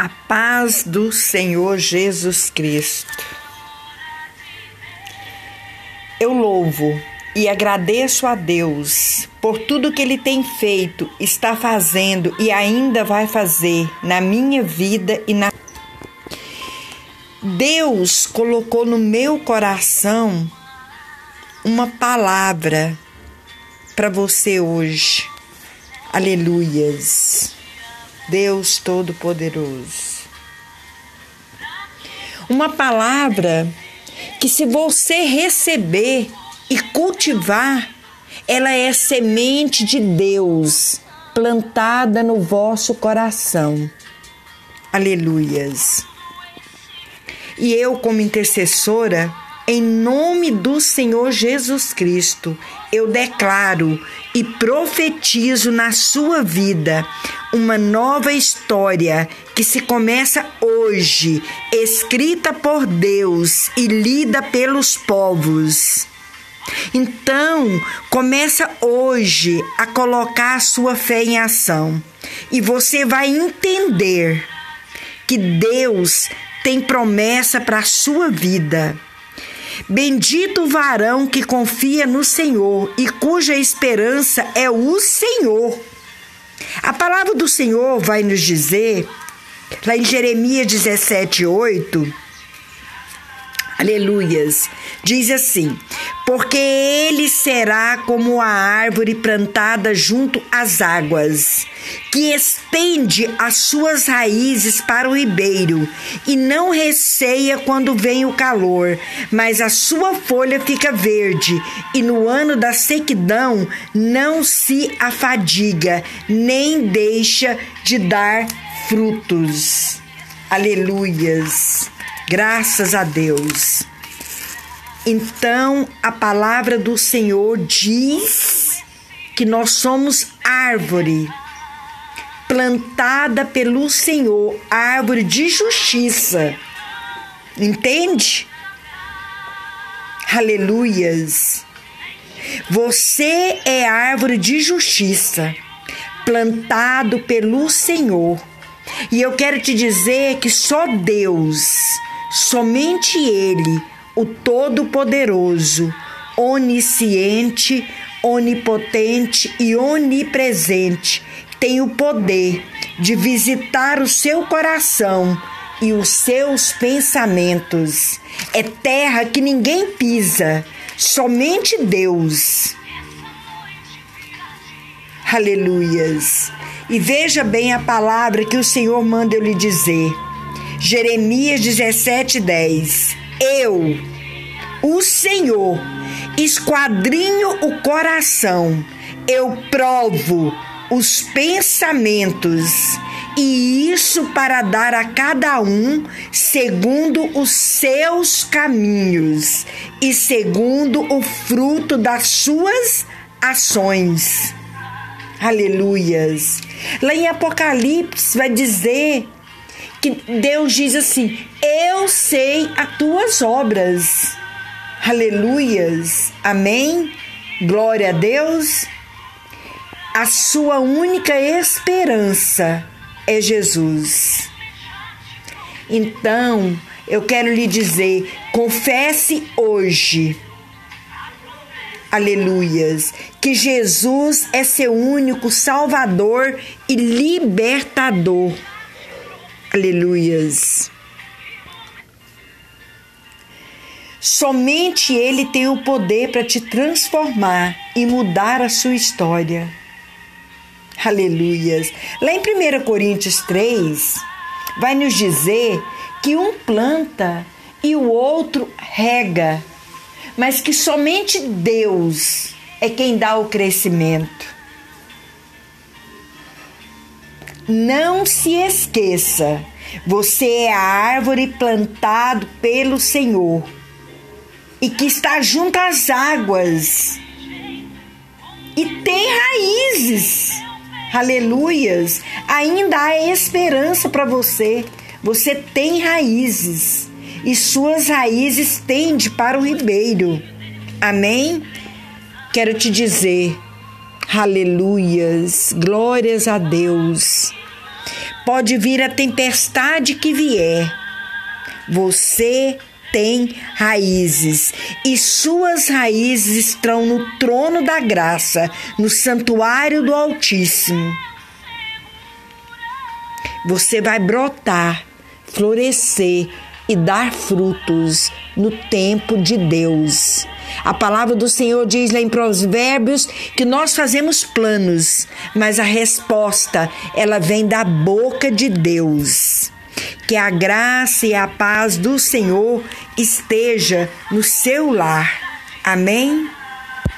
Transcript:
A paz do Senhor Jesus Cristo. Eu louvo e agradeço a Deus por tudo que Ele tem feito, está fazendo e ainda vai fazer na minha vida e na. Deus colocou no meu coração uma palavra para você hoje. Aleluias. Deus Todo-Poderoso. Uma palavra que, se você receber e cultivar, ela é semente de Deus plantada no vosso coração. Aleluias. E eu, como intercessora, em nome do Senhor Jesus Cristo, eu declaro e profetizo na sua vida uma nova história que se começa hoje, escrita por Deus e lida pelos povos. Então, começa hoje a colocar a sua fé em ação e você vai entender que Deus tem promessa para a sua vida. Bendito o varão que confia no Senhor e cuja esperança é o Senhor. A palavra do Senhor vai nos dizer, lá em Jeremias 17, 8, aleluias, diz assim: Porque ele será como a árvore plantada junto às águas, que estende as suas raízes para o ribeiro e não receia quando vem o calor, mas a sua folha fica verde e no ano da sequidão não se afadiga, nem deixa de dar frutos. Aleluias. Graças a Deus. Então, a palavra do Senhor diz que nós somos árvore plantada pelo Senhor, árvore de justiça. Entende? Aleluias. Você é árvore de justiça, plantado pelo Senhor. E eu quero te dizer que só Deus, somente Ele, o Todo-Poderoso, onisciente, onipotente e onipresente, tem o poder de visitar o seu coração e os seus pensamentos. É terra que ninguém pisa, somente Deus. Aleluias. E veja bem a palavra que o Senhor manda eu lhe dizer. Jeremias 17, 10. Eu, o Senhor, esquadrinho o coração, eu provo os pensamentos, e isso para dar a cada um segundo os seus caminhos e segundo o fruto das suas ações. Aleluias. Lá em Apocalipse vai dizer que Deus diz assim: Eu sei as tuas obras. Aleluias. Amém. Glória a Deus a sua única esperança é Jesus. Então, eu quero lhe dizer: confesse hoje, aleluias, que Jesus é seu único Salvador e libertador. Aleluias. Somente Ele tem o poder para te transformar e mudar a sua história. Aleluias. Lá em 1 Coríntios 3, vai nos dizer que um planta e o outro rega, mas que somente Deus é quem dá o crescimento. Não se esqueça, você é a árvore plantado pelo Senhor e que está junto às águas e tem raízes aleluias, ainda há esperança para você. Você tem raízes e suas raízes tendem para o ribeiro. Amém? Quero te dizer, aleluias, glórias a Deus. Pode vir a tempestade que vier. Você tem raízes e suas raízes estão no trono da graça, no santuário do Altíssimo. Você vai brotar, florescer e dar frutos no tempo de Deus. A palavra do Senhor diz lá em Provérbios que nós fazemos planos, mas a resposta ela vem da boca de Deus. Que a graça e a paz do Senhor esteja no seu lar. Amém.